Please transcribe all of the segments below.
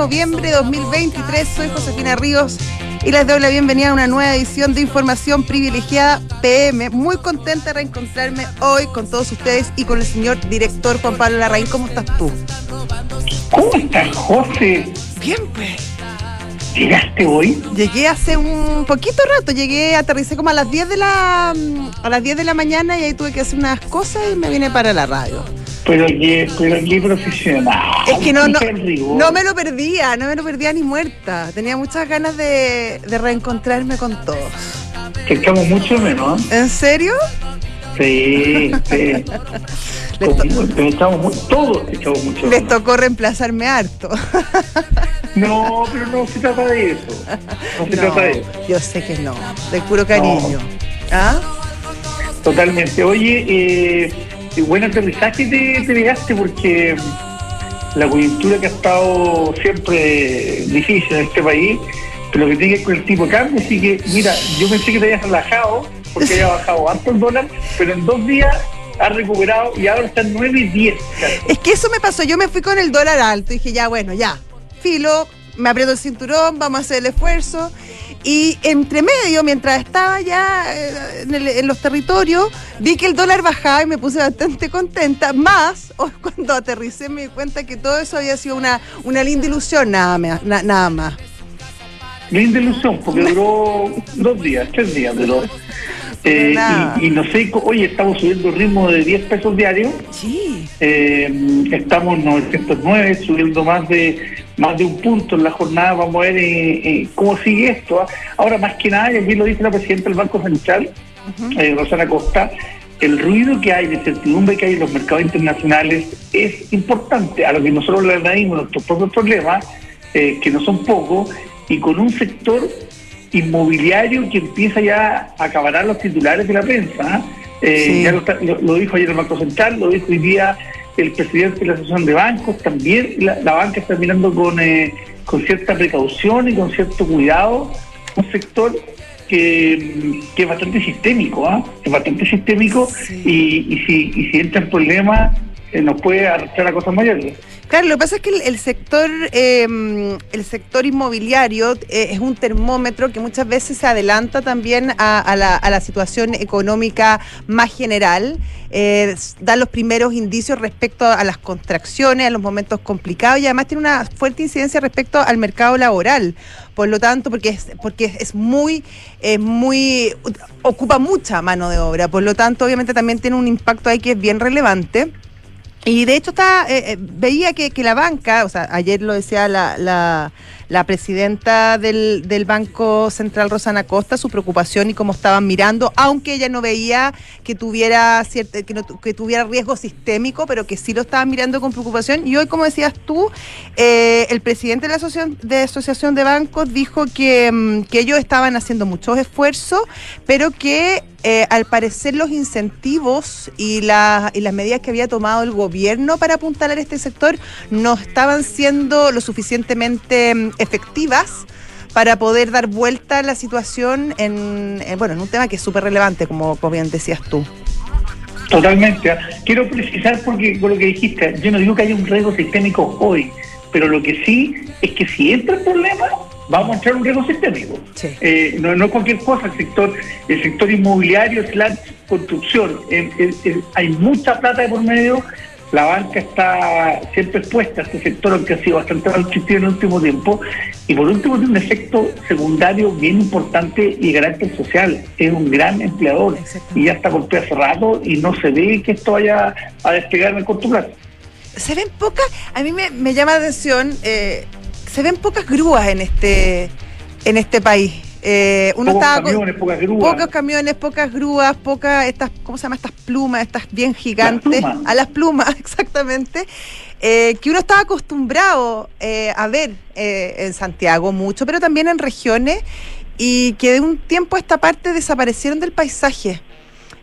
noviembre de 2023. Soy Josefina Ríos y les doy la bienvenida a una nueva edición de Información Privilegiada PM. Muy contenta de reencontrarme hoy con todos ustedes y con el señor director Juan Pablo Larraín. ¿Cómo estás tú? ¿Cómo estás, José? Bien, pues. ¿Llegaste hoy? Llegué hace un poquito rato, llegué, aterricé como a las 10 de la a las 10 de la mañana y ahí tuve que hacer unas cosas y me vine para la radio. Pero qué, pero qué profesional. Es que no, no, no me lo perdía, no me lo perdía ni muerta. Tenía muchas ganas de, de reencontrarme con todos. Te echamos mucho menos. ¿eh? ¿En serio? Sí, sí. Te echamos todos te echamos mucho les menos. tocó reemplazarme harto. No, pero no se trata de eso. No se No, trata de eso. yo sé que no, de puro cariño. ¿Ah? Totalmente. Oye, eh, qué buen aterrizaje te, te porque la coyuntura que ha estado siempre difícil en este país, pero que tiene que con el tipo de cambio, así que mira, yo pensé que te habías relajado porque había bajado harto el dólar, pero en dos días ha recuperado y ahora está en 9 y 10. Es que eso me pasó, yo me fui con el dólar alto, dije ya, bueno, ya, filo, me aprieto el cinturón, vamos a hacer el esfuerzo. Y entre medio, mientras estaba ya eh, en, el- en los territorios, vi que el dólar bajaba y me puse bastante contenta. Más, hoy cuando aterricé me di cuenta que todo eso había sido una, una linda ilusión, nada más. na- nada más. Linda ilusión, porque duró dos días, tres días duró. Eh, y, y no sé, oye, estamos subiendo ritmo de 10 pesos diarios. Sí. Eh, estamos en 909, subiendo más de más de un punto en la jornada. Vamos a ver eh, eh, cómo sigue esto. ¿ah? Ahora, más que nada, y aquí lo dice la presidenta del Banco Central, eh, Rosana Costa, el ruido que hay, la incertidumbre que hay en los mercados internacionales es importante. A lo que nosotros le añadimos nuestros propios problemas, que no son pocos, y con un sector inmobiliario que empieza ya a acabar los titulares de la prensa. ¿ah? Sí. Ya lo- lo dijo ayer el Banco Central, lo dijo hoy día el presidente de la Asociación de Bancos, también la, la banca está mirando con, eh, con cierta precaución y con cierto cuidado un sector que, que es bastante sistémico, ¿ah? es bastante sistémico Sí. y, y si, y si entra en problemas eh, nos puede arrastrar a cosas mayores. Claro, lo que pasa es que el, sector eh, el sector inmobiliario eh, es un termómetro que muchas veces se adelanta también a, la, situación económica más general, da los primeros indicios respecto a las contracciones, a los momentos complicados y además tiene una fuerte incidencia respecto al mercado laboral. Por lo tanto, porque es, porque es muy, es muy, ocupa mucha mano de obra, por lo tanto, obviamente también tiene un impacto ahí que es bien relevante. Y de hecho está, eh, eh, veía que, que la banca, o sea, ayer lo decía la, la, la presidenta del, del Banco Central, Rosana Costa, su preocupación y cómo estaban mirando, aunque ella no veía que tuviera cierta, que, no que tuviera riesgo sistémico, pero que sí lo estaban mirando con preocupación. Y hoy, como decías tú, eh, el presidente de la asociación de, asociación de bancos dijo que, mm, que ellos estaban haciendo muchos esfuerzos, pero que eh, al parecer los incentivos y, la- y las medidas que había tomado el gobierno para apuntalar este sector no estaban siendo lo suficientemente mm, efectivas para poder dar vuelta a la situación en, en, bueno, en un tema que es súper relevante, como, como bien decías tú. Totalmente. Quiero precisar porque con lo que dijiste, yo no digo que haya un riesgo sistémico hoy, pero lo que sí es que si entra el problema, vamos a entrar en un riesgo sistémico. Sí. Eh, no, no cualquier cosa, el sector, el sector inmobiliario slash construcción. Eh, eh, hay mucha plata de por medio, la banca está siempre expuesta a este sector, aunque ha sido bastante mal existido en el último tiempo, y por último tiene un efecto secundario bien importante y de carácter social. Es un gran empleador y ya está golpeado hace rato y no se ve que esto vaya a despegar en el corto plazo. Se ven pocas, a mí me, me llama la atención, eh, se ven pocas grúas en este, en este país. Eh, uno Pocos estaba con- camiones, pocas grúas. Pocos camiones, pocas grúas, pocas, estas, ¿cómo se llama? Estas plumas, estas bien gigantes. plumas. A las plumas, exactamente. eh, que uno estaba acostumbrado eh, a ver eh, en Santiago mucho, pero también en regiones, y que de un tiempo a esta parte desaparecieron del paisaje.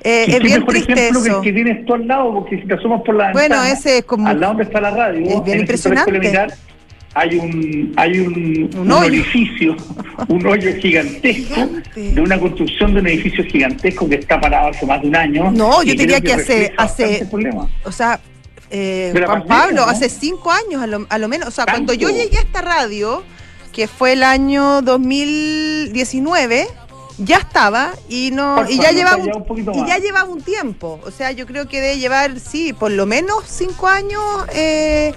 Eh, es bien mejor triste ejemplo eso. que, que tienes tú al lado, porque si te asomas por la Bueno, ventana, ese es como- al lado donde está la radio, es bien en impresionante. Hay un hay un, un, orificio, un hoyo gigantesco de una construcción de un edificio gigantesco que está parado hace más de un año. No, yo diría que, hace hace o sea, eh, Juan Pablo, hace cinco años a lo, a lo menos, o sea, cuando yo llegué a esta radio, que fue el año 2019 ya estaba y no y ya llevaba un, y ya llevaba un tiempo. O sea yo creo que debe llevar sí por lo menos cinco años eh,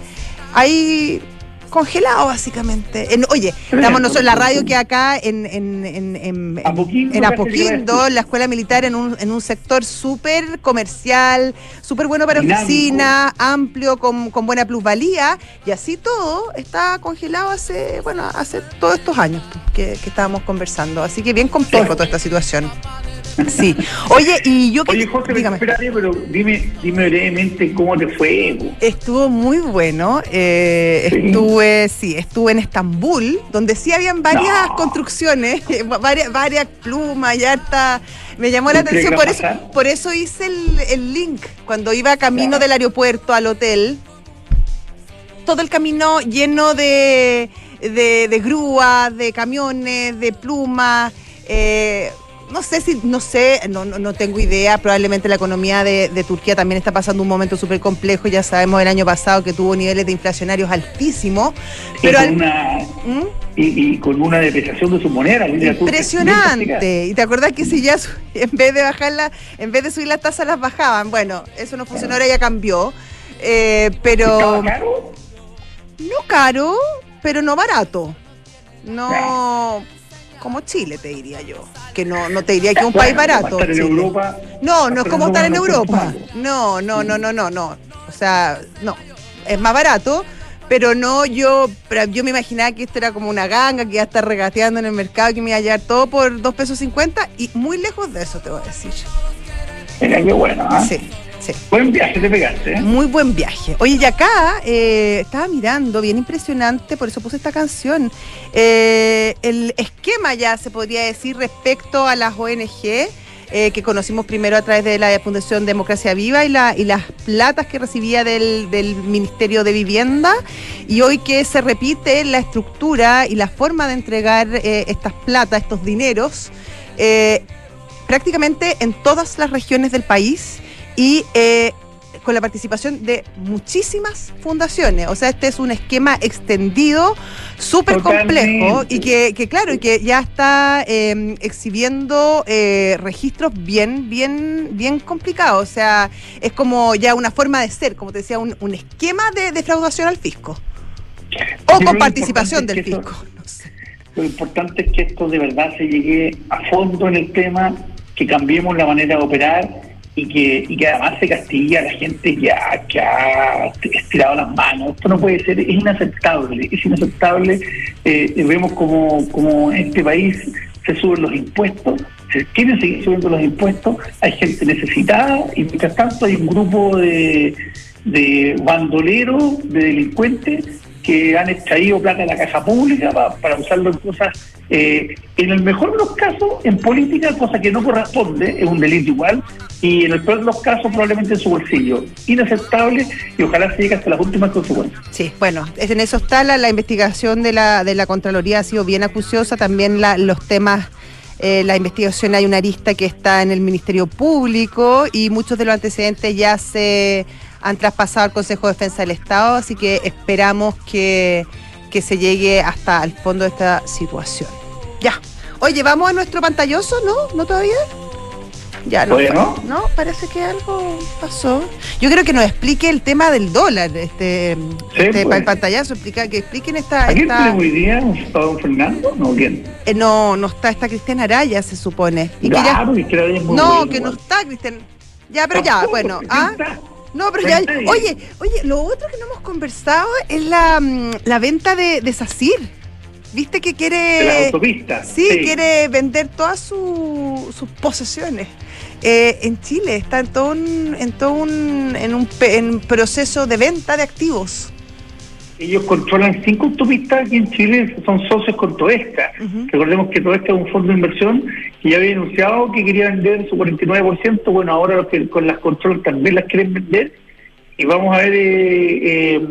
ahí congelado básicamente. oye, estamos nosotros la radio que acá en, en, en, en, Apoquindo, la escuela militar en un, en un sector súper comercial, súper bueno para oficina, amplio, con, con, buena plusvalía, y así todo está congelado hace, bueno, hace todos estos años que, que estábamos conversando. Así que bien complejo toda esta situación. Sí. Oye, y yo que. Oye, Jorge, dígame. Espérate, pero dime, dime brevemente cómo te fue. Estuvo muy bueno. Eh, Estuve, sí, estuve en Estambul, donde sí habían varias construcciones, varias, varias plumas, ya está. Me llamó la atención, por eso, por eso hice el, link. Cuando iba camino del aeropuerto al hotel, todo el camino lleno de, de, de grúas, de camiones, de plumas. Eh, no sé si, no sé, no, no, tengo idea, probablemente la economía de, Turquía también está pasando un momento súper complejo, ya sabemos el año pasado que tuvo niveles de inflacionarios altísimos. Pero y, con una, ¿Mm? y, con una depreciación de su moneda. Impresionante. Y te acuerdas que si ya en vez de bajarla, en vez de subir las tasas las bajaban, bueno, eso no funcionó, ahora ya cambió. Eh, pero... caro? No caro, pero no barato. No como Chile, te diría yo. Que no, no te diría que es un país barato. en Europa, no, no es como estar en Europa. No, no, no, no, no, no. O sea, no. Es más barato, pero no yo, yo me imaginaba que esto era como una ganga que iba a estar regateando en el mercado, que me iba a llevar todo por dos pesos cincuenta y muy lejos de eso te voy a decir. Mira qué bueno, ¿ah? Sí. Buen viaje te pegaste. ¿eh? Muy buen viaje. Oye, y acá eh, estaba mirando, bien impresionante, por eso puse esta canción. Eh, el esquema ya se podría decir respecto a las ONG. que conocimos primero a través de la Fundación Democracia Viva y, la, y las platas que recibía del, Ministerio de Vivienda, y hoy que se repite la estructura y la forma de entregar estas platas, estos dineros, prácticamente en todas las regiones del país y eh, con la participación de muchísimas fundaciones. O sea, este es un esquema extendido, súper complejo y que, claro, y que ya está em, exhibiendo eh, registros bien, bien, bien complicados. O sea, es como ya una forma de ser, como te decía, un, esquema de defraudación al fisco. O con participación del fisco. Lo importante es que esto de verdad se llegue a fondo en el tema, que cambiemos la manera de operar y que, y que además se castiga a la gente ya que ha estirado las manos. Esto no puede ser, es inaceptable, es inaceptable. Eh, vemos como, como en este país se suben los impuestos, se quieren seguir subiendo los impuestos, hay gente necesitada y mientras tanto hay un grupo de, de bandoleros, de delincuentes que han extraído plata de la caja pública para, usarlo en cosas, eh, en el mejor de los casos, en política, cosa que no corresponde, es un delito igual, y en el peor de los casos, probablemente en su bolsillo. Inaceptable y ojalá se llegue hasta las últimas consecuencias. Sí, bueno, en eso está la, investigación de la, de la Contraloría, ha sido bien acuciosa, también la, los temas. Eh, la investigación hay una arista que está en el Ministerio Público y muchos de los antecedentes ya se han traspasado al Consejo de Defensa del Estado, así que esperamos que, se llegue hasta el fondo de esta situación. Ya. Oye, vamos a nuestro pantalloso, ¿no? ¿No todavía? Ya, no, no, no, parece que algo pasó. Yo creo que nos explique el tema del dólar, este, este pues. el pantallazo, explica, que expliquen esta. ¿A quién hoy día? ¿Está don Fernando? No, ¿quién? Eh, no, no está, está Cristian Araya, se supone. Y que ya, no, que no está Cristian. Ya, pero ya, bueno. ¿ah? No, pero ya. Oye, oye, lo otro que no hemos conversado es la, mm, la venta de, de SACIR. ¿Viste que quiere. la autopista. Sí, quiere vender todas sus posesiones. Eh, en Chile está en todo un, en todo un, en un en proceso de venta de activos. Ellos controlan cinco autopistas aquí en Chile, son socios con Toesca. Recordemos que Toesca es un fondo de inversión que ya había anunciado que quería vender su 49%. Bueno, ahora los que con las controlan también las quieren vender. Y vamos a ver eh, eh,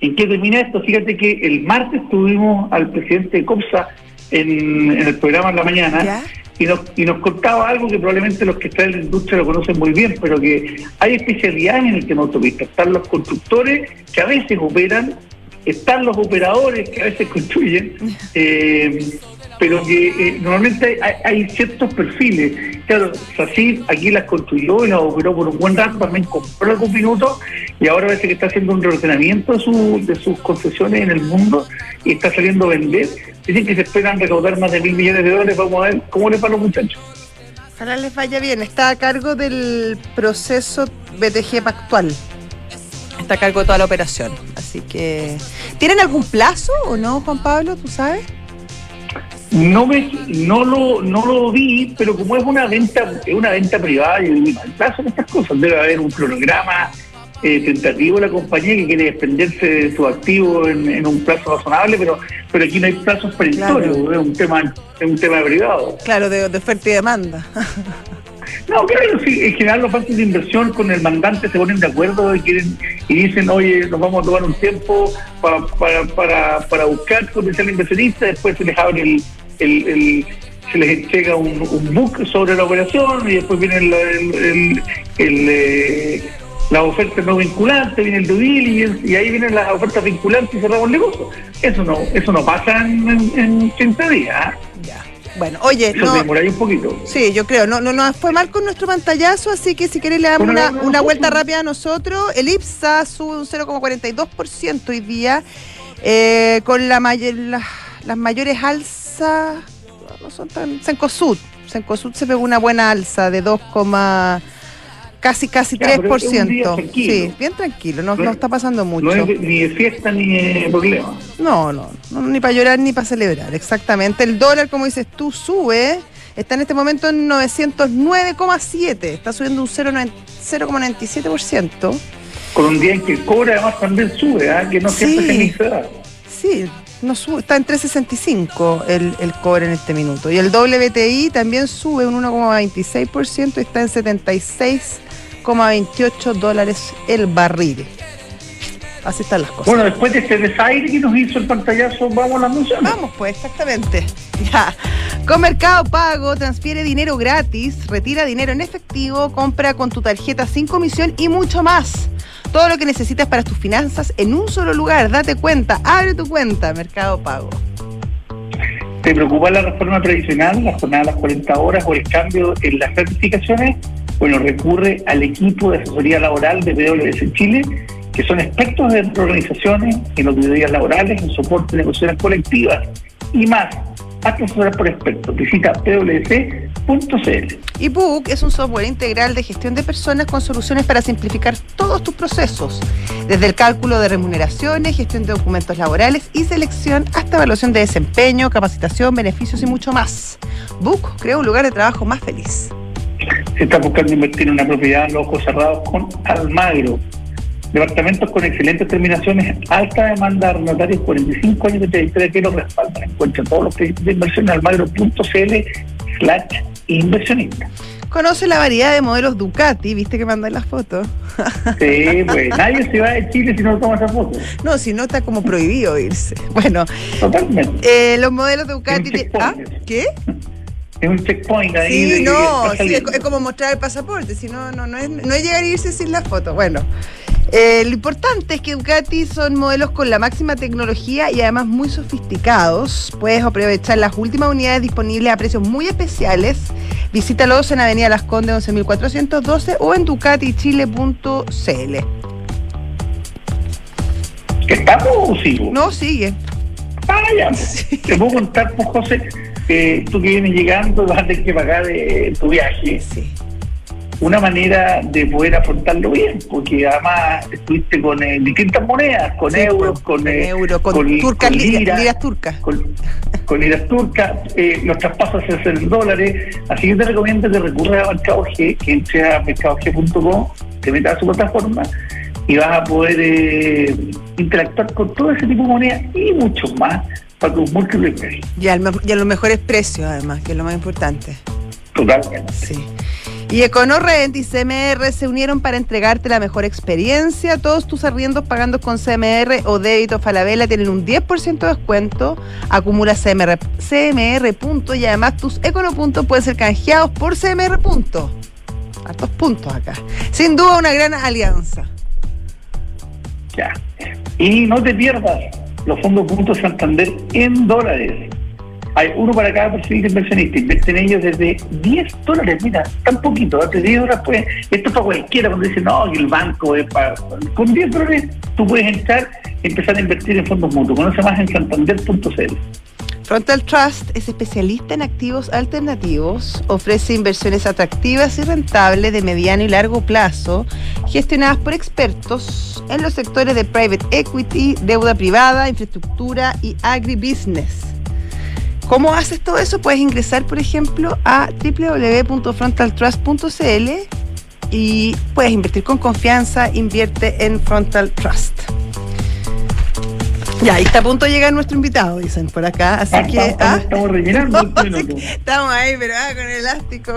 ¿En qué termina esto? Fíjate que el martes tuvimos al presidente de COPSA en, el programa en la mañana y nos, y nos contaba algo que probablemente los que están en la industria lo conocen muy bien, pero que hay especialidades en el tema autopista. Están los constructores que a veces operan, están los operadores que a veces construyen. Eh, pero que eh, normalmente hay, ciertos perfiles. Claro, así aquí las construyó y las operó por un buen rato, también compró algún minuto y ahora parece que está haciendo un reordenamiento de, su, de sus concesiones en el mundo y está saliendo a vender. Dicen que se esperan recaudar más de mil millones de dólares. Vamos a ver cómo les va a los muchachos. Ojalá les vaya bien. Está a cargo del proceso BTG Pactual. Está a cargo de toda la operación. Así que. ¿Tienen algún plazo o no, Juan Pablo? ¿Tú sabes? No me, no lo, no lo vi, pero como es una venta, es una venta privada, y digo, plazo estas cosas, debe haber un cronograma eh, tentativo de la compañía que quiere desprenderse de su activo en, un plazo razonable, pero pero aquí no hay plazos perentorios, es un tema, es un tema privado. Claro, de, oferta y demanda. No, claro, sí, en general los bancos de inversión con el mandante se ponen de acuerdo y quieren y dicen, oye, nos vamos a tomar un tiempo para, para, para, para buscar potencial inversionista, después se les abre el, el, se les entrega un, book sobre la operación y después viene el, el, eh, la oferta no vinculante, viene el due diligence y ahí vienen las ofertas vinculantes y cerramos el negocio. Eso no, eso no pasa en, en 80 días. ¿ah? Ya. Bueno, oye, Eso no, un poquito. Sí, yo creo, no, no nos fue mal con nuestro pantallazo, así que si querés le damos una, una vuelta rápida a nosotros. El IPSA sube un 0,42% hoy día, eh, con la, las mayores alzas no son tan. Sencosud. Sencosud se pegó una buena alza de 2, casi casi 3%. Sí, bien tranquilo, no, no, está pasando mucho. No es ni de fiesta ni de problema. No, no, ni para llorar ni para celebrar, exactamente. El dólar, como dices tú, sube, está en este momento en 909,7, está subiendo un 0,97%. Con un día en que el cobre además también sube, ¿ah? que no siempre se da. Sí, no sube, está en 3.65 el, el cobre en este minuto. Y el WTI también sube un 1,26% y está en 76,28 dólares el barril. Así están las cosas. Bueno, después de este desaire que nos hizo el pantallazo, vamos a la música. Vamos, pues, exactamente. Ya. Con Mercado Pago, transfiere dinero gratis, retira dinero en efectivo, compra con tu tarjeta sin comisión y mucho más. Todo lo que necesitas para tus finanzas en un solo lugar. Date cuenta, abre tu cuenta, Mercado Pago. ¿Te preocupa la reforma tradicional, la jornada de las 40 horas o el cambio en las certificaciones? Bueno, recurre al equipo de asesoría laboral de PwC Chile, que son expertos en organizaciones, en auditorías laborales, en soporte de negociaciones colectivas y más asesorar por expertos. Visita pwc.cl. ebook es un software integral de gestión de personas con soluciones para simplificar todos tus procesos, desde el cálculo de remuneraciones, gestión de documentos laborales y selección hasta evaluación de desempeño, capacitación, beneficios y mucho más. Book crea un lugar de trabajo más feliz. Se está buscando invertir en una propiedad en los ojos cerrados con Almagro Departamentos con excelentes terminaciones, alta demanda, notarios 45 años de trayectoria que los respaldan. Encuentra todos los proyectos de inversión en almagro.cl slash inversionista. Conoce la variedad de modelos Ducati, viste que mandan las fotos. Sí, pues nadie se va de Chile si no toma esa foto. No, si no está como prohibido irse. Bueno, totalmente. Eh, los modelos Ducati. ¿Ah? ¿Qué? Es un checkpoint ahí. Sí, no, es, como mostrar el pasaporte, si no, no, no, es, no es llegar a irse sin la foto. Bueno, eh, lo importante es que Ducati son modelos con la máxima tecnología y además muy sofisticados. Puedes aprovechar las últimas unidades disponibles a precios muy especiales. Visítalos en Avenida Las Condes 11412 o en ducatichile.cl. ¿Estamos o sigo? No, sigue. Ah, ya. Te puedo contar, pues, José, que tú que vienes llegando vas a tener que pagar eh, tu viaje. Sí una manera de poder afrontarlo bien, porque además estuviste con eh, distintas monedas, con euros, con, eh, con, liras turcas. Con, liras turcas, eh, los traspasos se hacen en dólares, así que te recomiendo que recurras a Mercado G, que entres a mercadog.com, te metas a su plataforma y vas a poder interactuar con todo ese tipo de monedas y muchos más para tus múltiples precios. Y, a los mejores precios, además, que es lo más importante. Totalmente. Sí. Y EconoRent y CMR se unieron para entregarte la mejor experiencia. Todos tus arriendos pagando con CMR o débito Falabella tienen un 10% de descuento. Acumula CMR, CMR y además tus Econopuntos pueden ser canjeados por CMR puntos. Hartos puntos acá. Sin duda una gran alianza. Ya. Y no te pierdas los fondos puntos Santander en dólares. Hay uno para cada perfil de inversionista. Invierten ellos desde 10 dólares. Mira, tan poquito. Antes de 10 dólares, pues, esto es para cualquiera. Cuando dicen, no, el banco es para. Con 10 dólares tú puedes entrar y empezar a invertir en fondos mutuos. Conoce más en santander.cl. Frontal Trust es especialista en activos alternativos, ofrece inversiones atractivas y rentables de mediano y largo plazo, gestionadas por expertos en los sectores de private equity, deuda privada, infraestructura y agribusiness. ¿Cómo haces todo eso? Puedes ingresar, por ejemplo, a www.frontaltrust.cl y puedes invertir con confianza, invierte en Frontal Trust. Ya, ahí está a punto de llegar nuestro invitado, dicen por acá, así Ah, que... estamos- ah, estamos rellenando el no, sí, minuto. estamos ahí, pero ah, con el elástico.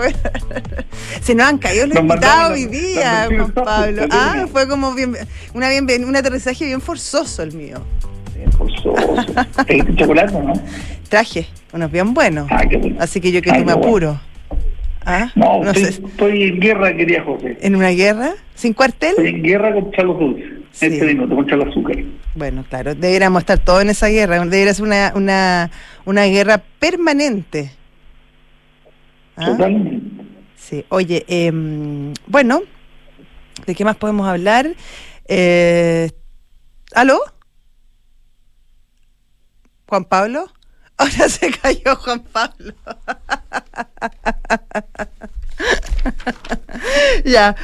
Se nos han caído los Nos invitados hoy día, Juan Pablo. Ah, fue como bien, una un aterrizaje bien forzoso el mío. Forzoso. ¿Te chocolate no? Traje, unos bien buenos. Ah, bueno. Así que yo que Ah, tú me bueno. apuro. ¿Ah? No, No estoy, sé, estoy en guerra, quería José. ¿En una guerra? ¿Sin cuartel? Estoy en guerra contra los dulces. Sí. Este minuto, contra el azúcar. Bueno, claro, deberíamos estar todos en esa guerra. Debería ser una, una, una guerra permanente. ¿Ah? Totalmente. Sí, oye, em, bueno, ¿de qué más podemos hablar? Eh, ¿Aló? ¿Juan Pablo? Ahora se cayó Juan Pablo. ya.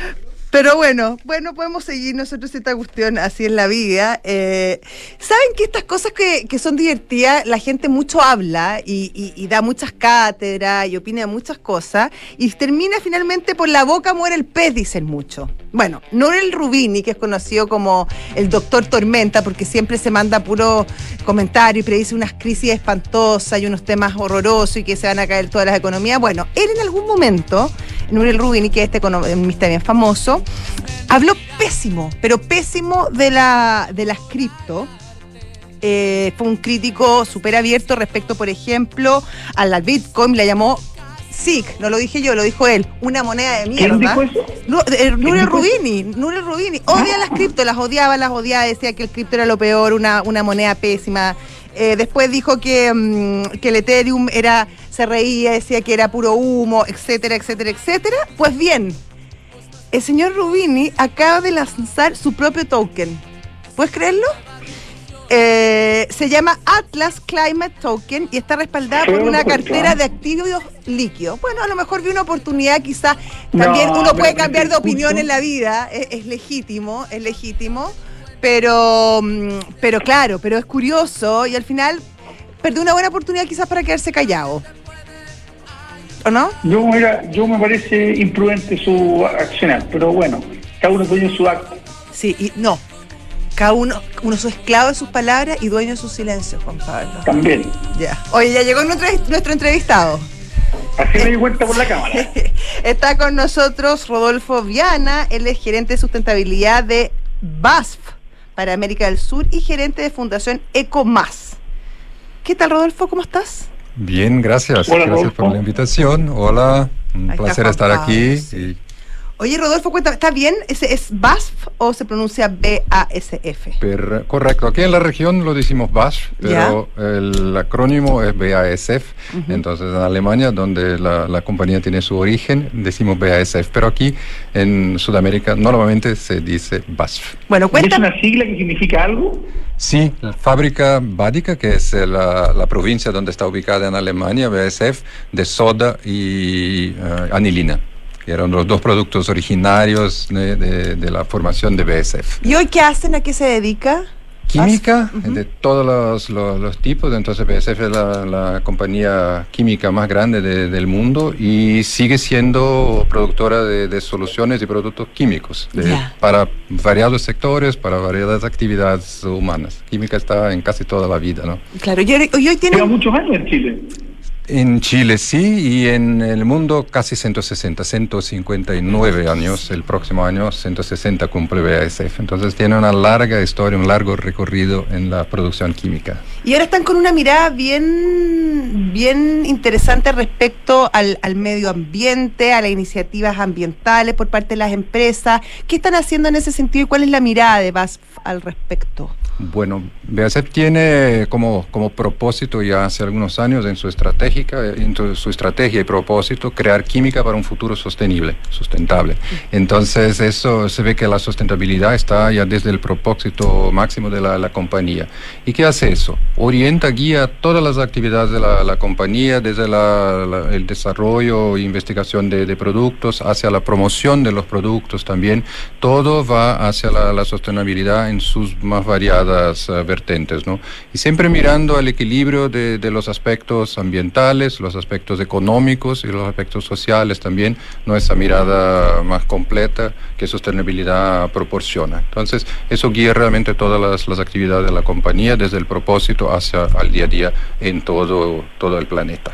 Pero bueno, bueno, podemos seguir nosotros esta cuestión así en la vida. Eh, Saben que estas cosas que, que son divertidas, la gente mucho habla y, da muchas cátedras y opina muchas cosas y termina finalmente por la boca muere el pez, dicen mucho. Bueno, no el Rubini, que es conocido como el doctor Tormenta, porque siempre se manda puro comentario y predice unas crisis espantosas y unos temas horrorosos y que se van a caer todas las economías. Bueno, él en algún momento, Nuriel Rubini, que es este economista bien famoso, habló pésimo, pero pésimo de, la, de las cripto. Eh, fue un crítico súper abierto respecto, por ejemplo, a la Bitcoin, la llamó SIC, no lo dije yo, lo dijo él, una moneda de mierda. ¿Quién dijo eso? Nu- eh? Rubini, Nuriel Rubini, odia las cripto, las odiaba, las odiaba, decía que el cripto era lo peor, una, una moneda pésima. Eh, después dijo que, mm, que el Ethereum era, se reía, decía que era puro humo, etcétera, etcétera, etcétera. Pues bien, el señor Rubini acaba de lanzar su propio token. ¿Puedes creerlo? Eh, se llama Atlas Climate Token y está respaldada por una cartera de activos líquidos. Bueno, a lo mejor vi una oportunidad, quizás también No, uno puede cambiar de opinión en la vida, es, es legítimo, es legítimo, pero, mm, pero claro, pero es curioso y al final perdió una buena oportunidad quizás para quedarse callado. ¿O no? Yo, mira, yo me parece imprudente su accionar, pero bueno, cada uno es dueño de su acto. Sí, y no. Cada uno, uno es esclavo de sus palabras y dueño de su silencio, Juan Pablo. También. Ya. Oye, ya llegó nuestro, nuestro entrevistado. Así me di cuenta por la cámara. Está con nosotros Rodolfo Viana, él es gerente de sustentabilidad de BASF para América del Sur y gerente de Fundación Ecomás. ¿Qué tal, Rodolfo? ¿Cómo estás? Bien, gracias. Hola, gracias por la invitación. Hola, un Ahí placer estar aquí. y- Oye, Rodolfo, cuéntame, ¿está bien? ¿Ese ¿Es BASF o se pronuncia B-A-S-F? per- correcto, aquí en la región lo decimos BASF, pero el acrónimo es BASF. Entonces en Alemania, donde la, la compañía tiene su origen, decimos BASF. Pero aquí en Sudamérica normalmente se dice BASF. Bueno, ¿Es una sigla que significa algo? Sí, la fábrica Bádica, que es eh, la, la provincia donde está ubicada en Alemania, BASF, de soda y eh, anilina, eran los dos productos originarios de, de- de la formación de BASF. ¿Y hoy qué hacen? ¿A qué se dedica? Química de todos los, los- los tipos, entonces BASF es la, la compañía química más grande de- del mundo y sigue siendo productora de, de soluciones y productos químicos para variados sectores, para variadas actividades humanas. Química está en casi toda la vida, ¿no? Claro, y hoy, hoy Lleva tienen... muchos años en Chile. En Chile sí, y en el mundo casi 160, 159 años. El próximo año 160 cumple BASF. Entonces tiene una larga historia, un largo recorrido en la producción química. Y ahora están con una mirada bien, bien interesante respecto al, medio ambiente, a las iniciativas ambientales por parte de las empresas. ¿Qué están haciendo en ese sentido y cuál es la mirada de BASF al respecto? Bueno, BASF tiene como, como propósito ya hace algunos años en su estratégica, en su estrategia y propósito crear química para un futuro sostenible, sustentable. Entonces eso se ve que la sustentabilidad está ya desde el propósito máximo de la, compañía. ¿Y qué hace eso? Orienta, guía todas las actividades de la, compañía, desde el desarrollo e investigación de, productos, hacia la promoción de los productos también. Todo va hacia la, sostenibilidad en sus más variadas eh, vertentes, ¿no? Y siempre mirando al equilibrio de, los aspectos ambientales, los aspectos económicos y los aspectos sociales también, ¿no? Mirada más completa que sostenibilidad proporciona. Entonces, eso guía realmente todas las, actividades de la compañía, desde el propósito hacia el día a día en todo, todo el planeta.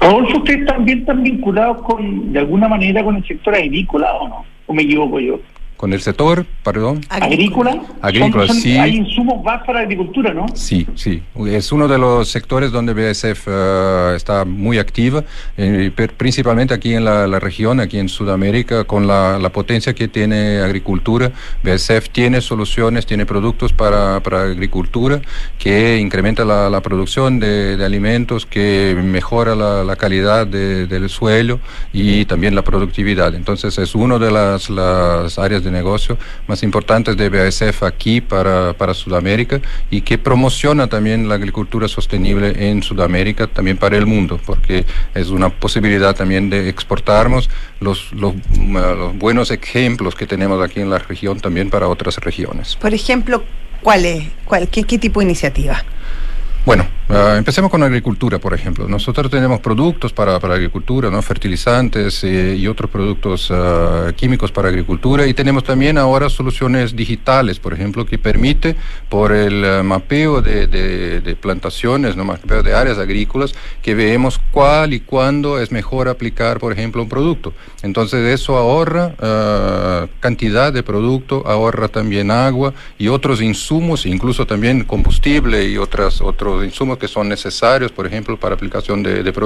Todos ustedes también están vinculados con, de alguna manera con el sector agrícola o no? ¿O me equivoco yo? Con el sector, perdón. Agrícola. Agrícola, sí. Hay insumos más para la agricultura, ¿no? Sí, sí. Es uno de los sectores donde BASF eh, está muy activa, eh, principalmente aquí en la, región, aquí en Sudamérica, con la, potencia que tiene agricultura. BASF tiene soluciones, tiene productos para, para agricultura que incrementa la, producción de, alimentos, que mejora la, calidad del suelo y también la productividad. Entonces es uno de las, las áreas de negocio más importantes de BASF aquí para, para Sudamérica y que promociona también la agricultura sostenible en Sudamérica, también para el mundo, porque es una posibilidad también de exportarnos los, los, los buenos ejemplos que tenemos aquí en la región también para otras regiones. Por ejemplo, ¿cuál es? Cuál, qué, ¿Qué tipo de iniciativa? Bueno, uh, empecemos con agricultura, por ejemplo. Nosotros tenemos productos para, para agricultura, ¿no? fertilizantes eh, y otros productos uh, químicos para agricultura y tenemos también ahora soluciones digitales, por ejemplo, que permite por el uh, mapeo de, de, de, plantaciones, ¿no? mapeo de áreas agrícolas, que veamos cuál y cuándo es mejor aplicar, por ejemplo, un producto. Entonces eso ahorra cantidad de producto, ahorra también agua y otros insumos, incluso también combustible y otras otros insumos que son necesarios, por ejemplo, para aplicación de, de.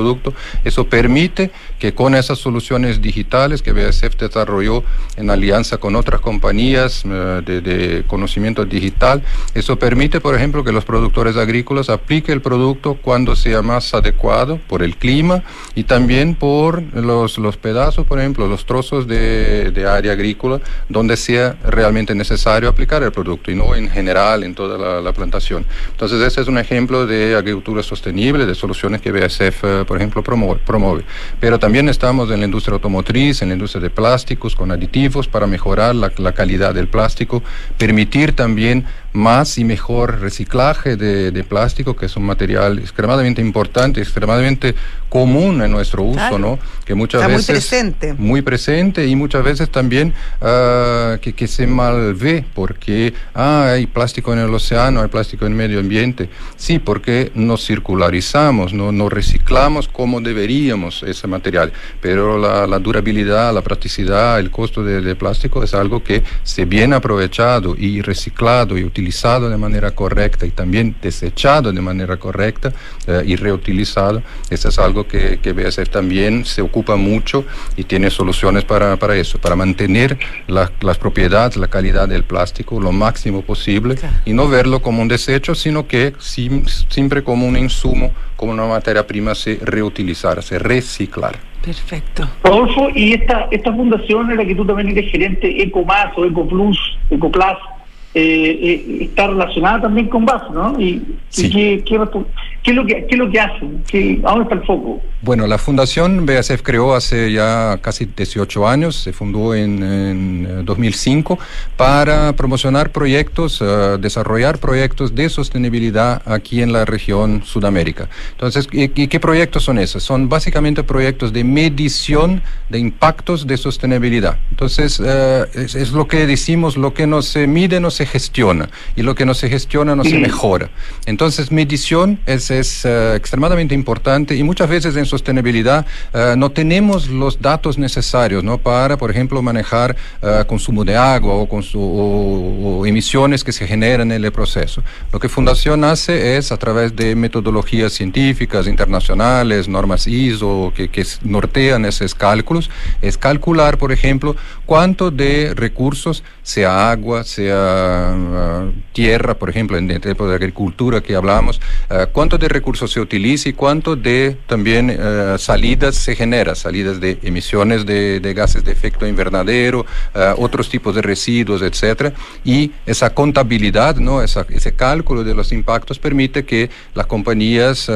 Eso permite que con esas soluciones digitales que BASF desarrolló en alianza con otras compañías eh, de, conocimiento digital, eso permite, por ejemplo, que los productores agrícolas apliquen el producto cuando sea más adecuado por el clima y también por los, los pedazos, por ejemplo, los trozos de, de área agrícola donde sea realmente necesario aplicar el producto y no en general en toda la, la plantación. Entonces, ese es un ejemplo de agricultura sostenible, de soluciones que BASF, eh, por ejemplo, promueve, Pero también estamos en la industria automotriz, en la industria de plásticos, con aditivos para mejorar la, la calidad del plástico, permitir también más y mejor reciclaje de, de, plástico, que es un material extremadamente importante, extremadamente común en nuestro uso, ¿no? Que muchas veces... Muy presente. Muy presente y muchas veces también uh, que, que, se mal ve, porque ah, hay plástico en el océano, hay plástico en el medio ambiente. Sí, porque no circularizamos, no, no reciclamos como deberíamos ese material, pero la, la durabilidad, la practicidad, el costo de, de plástico es algo que se bien aprovechado y reciclado y utilizado utilizado de manera correcta y también desechado de manera correcta eh, y reutilizado. Eso es algo que, que BASF también se ocupa mucho y tiene soluciones para, para eso, para mantener las propiedades, la calidad del plástico lo máximo posible y no verlo como un desecho, sino que siempre como un insumo, como una materia prima se reutilizar, se reciclar. Perfecto. Rodolfo, y esta, esta fundación en la que tú también eres gerente, EcoMás o EcoPlus, EcoPlus, eh, eh, está relacionada también con BAS, ¿no? Y, qué, qué, ¿Qué es lo que, qué es lo que hacen? ¿Qué, ¿A dónde está el foco? Bueno, la fundación BASF creó hace ya casi 18 años, se fundó en, en 2005 para promocionar proyectos, uh, desarrollar proyectos de sostenibilidad aquí en la región Sudamérica. Entonces, ¿y, y qué proyectos son esos? Son básicamente proyectos de medición de impactos de sostenibilidad. Entonces, uh, es, es, lo que decimos, lo que no se mide no se se gestiona y lo que no se gestiona no se mejora. Entonces, medición es, es uh, extremadamente importante y muchas veces en sostenibilidad uh, no tenemos los datos necesarios ¿no? para, por ejemplo, manejar uh, consumo de agua o, consu o, o, emisiones que se generan en el proceso. Lo que Fundación hace es, a través de metodologías científicas internacionales, normas ISO, que, que nortean esos cálculos, es calcular, por ejemplo, cuánto de recursos, sea agua, sea tierra, por ejemplo, en el tipo de agricultura que hablamos, uh, cuánto de recursos se utiliza y cuánto de también uh, salidas se genera, salidas de emisiones de, de gases de efecto invernadero, otros tipos de residuos, etcétera, y esa contabilidad, ¿no? Esa, ese cálculo de los impactos permite que las compañías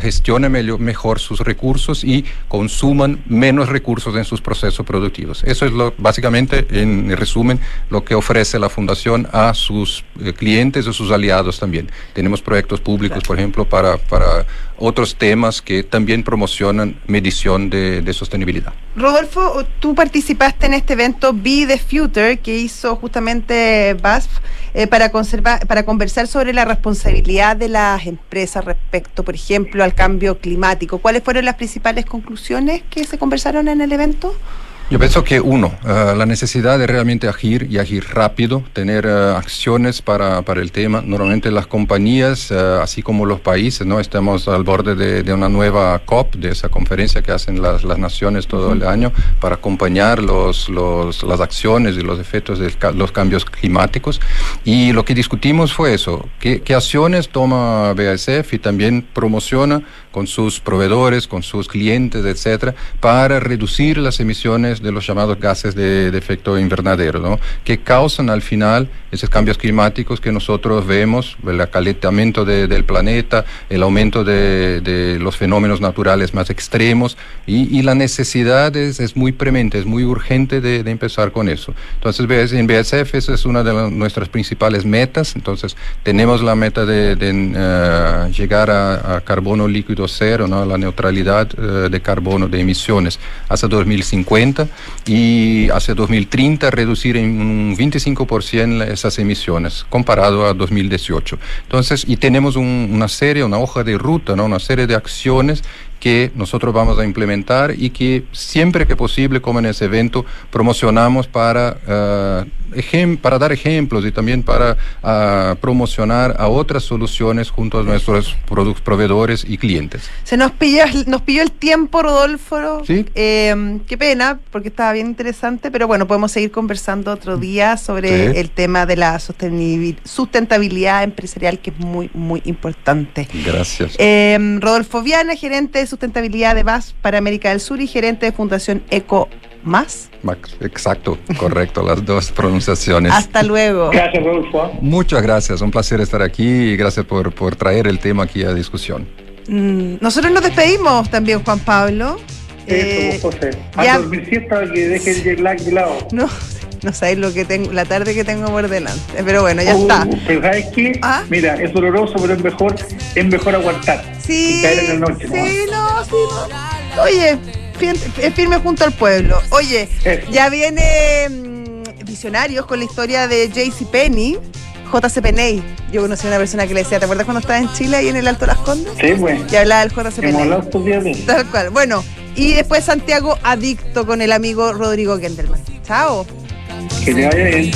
gestionen mejor sus recursos y consuman menos recursos en sus procesos productivos. Eso es lo, básicamente, en resumen, lo que ofrece la Fundación sus eh, clientes o sus aliados también. Tenemos proyectos públicos, por ejemplo, para, para otros temas que también promocionan medición de, de, sostenibilidad. Rodolfo, tú participaste en este evento Be the Future que hizo justamente BASF eh, para, conservar, para conversar sobre la responsabilidad de las empresas respecto, por ejemplo, al cambio climático. ¿Cuáles fueron las principales conclusiones que se conversaron en el evento? Yo pienso que uno, uh, la necesidad de realmente agir y agir rápido, tener uh, acciones para, para, el tema. Normalmente las compañías, uh, así como los países, no estamos al borde de, de, una nueva COP, de esa conferencia que hacen las, las naciones todo el año para acompañar los, los, las acciones y los efectos de los cambios climáticos. Y lo que discutimos fue eso, qué, qué acciones toma BASF y también promociona con sus proveedores, con sus clientes, etcétera, para reducir las emisiones de los llamados gases de, efecto invernadero, ¿no? que causan al final esos cambios climáticos que nosotros vemos, el acalentamiento de, del planeta, el aumento de, los fenómenos naturales más extremos y, la necesidad es, muy premente, es muy urgente de, empezar con eso. Entonces, en BSF esa es una de nuestras principales metas, entonces tenemos la meta de, uh, llegar a, carbono líquido cero, ¿no? la neutralidad uh, de carbono de emisiones hasta 2050 y hacia 2030 reducir en un 25% esas emisiones comparado a 2018. Entonces, y tenemos un, una serie, una hoja de ruta, ¿no? una serie de acciones que nosotros vamos a implementar y que siempre que posible, como en ese evento, promocionamos para, uh, para dar ejemplos y también para uh, promocionar a otras soluciones junto a nuestros proveedores y clientes. Se nos pilló, nos pilló el tiempo, Rodolfo. ¿Sí? Eh, qué pena, porque estaba bien interesante, pero bueno, podemos seguir conversando otro día sobre sí. el tema de la sustentabilidad empresarial, que es muy, muy importante. Gracias. Eh, Rodolfo Viana, gerente de sustentabilidad de VAS para América del Sur y gerente de Fundación Eco Más. Exacto, correcto, las dos pronunciaciones. Hasta luego. Gracias, Rodolfo. Muchas gracias, un placer estar aquí y gracias por, por traer el tema aquí a discusión. Mm, nosotros nos despedimos también, Juan Pablo. Eh, José. A ya... dormir siesta que deje el jet lag de lado. No, no sabéis lo que tengo, la tarde que tengo por delante. Pero bueno, ya uh, está. Pero sabes qué? ¿Ah? Mira, es doloroso, pero es mejor, es mejor aguantar. Sí. Y caer en la noche. Sí, no, sí, no. Oye, es firme junto al pueblo. Oye, Eso. ya viene mmm, Visionarios con la historia de JC Penny. JC Peney. Yo conocí a una persona que le decía, ¿te acuerdas cuando estaba en Chile y en el Alto Las Condes? Sí, bueno. Y hablaba del JC Peney. Tal cual. Bueno, y después Santiago Adicto con el amigo Rodrigo Gendelman. Chao. Que te vaya bien.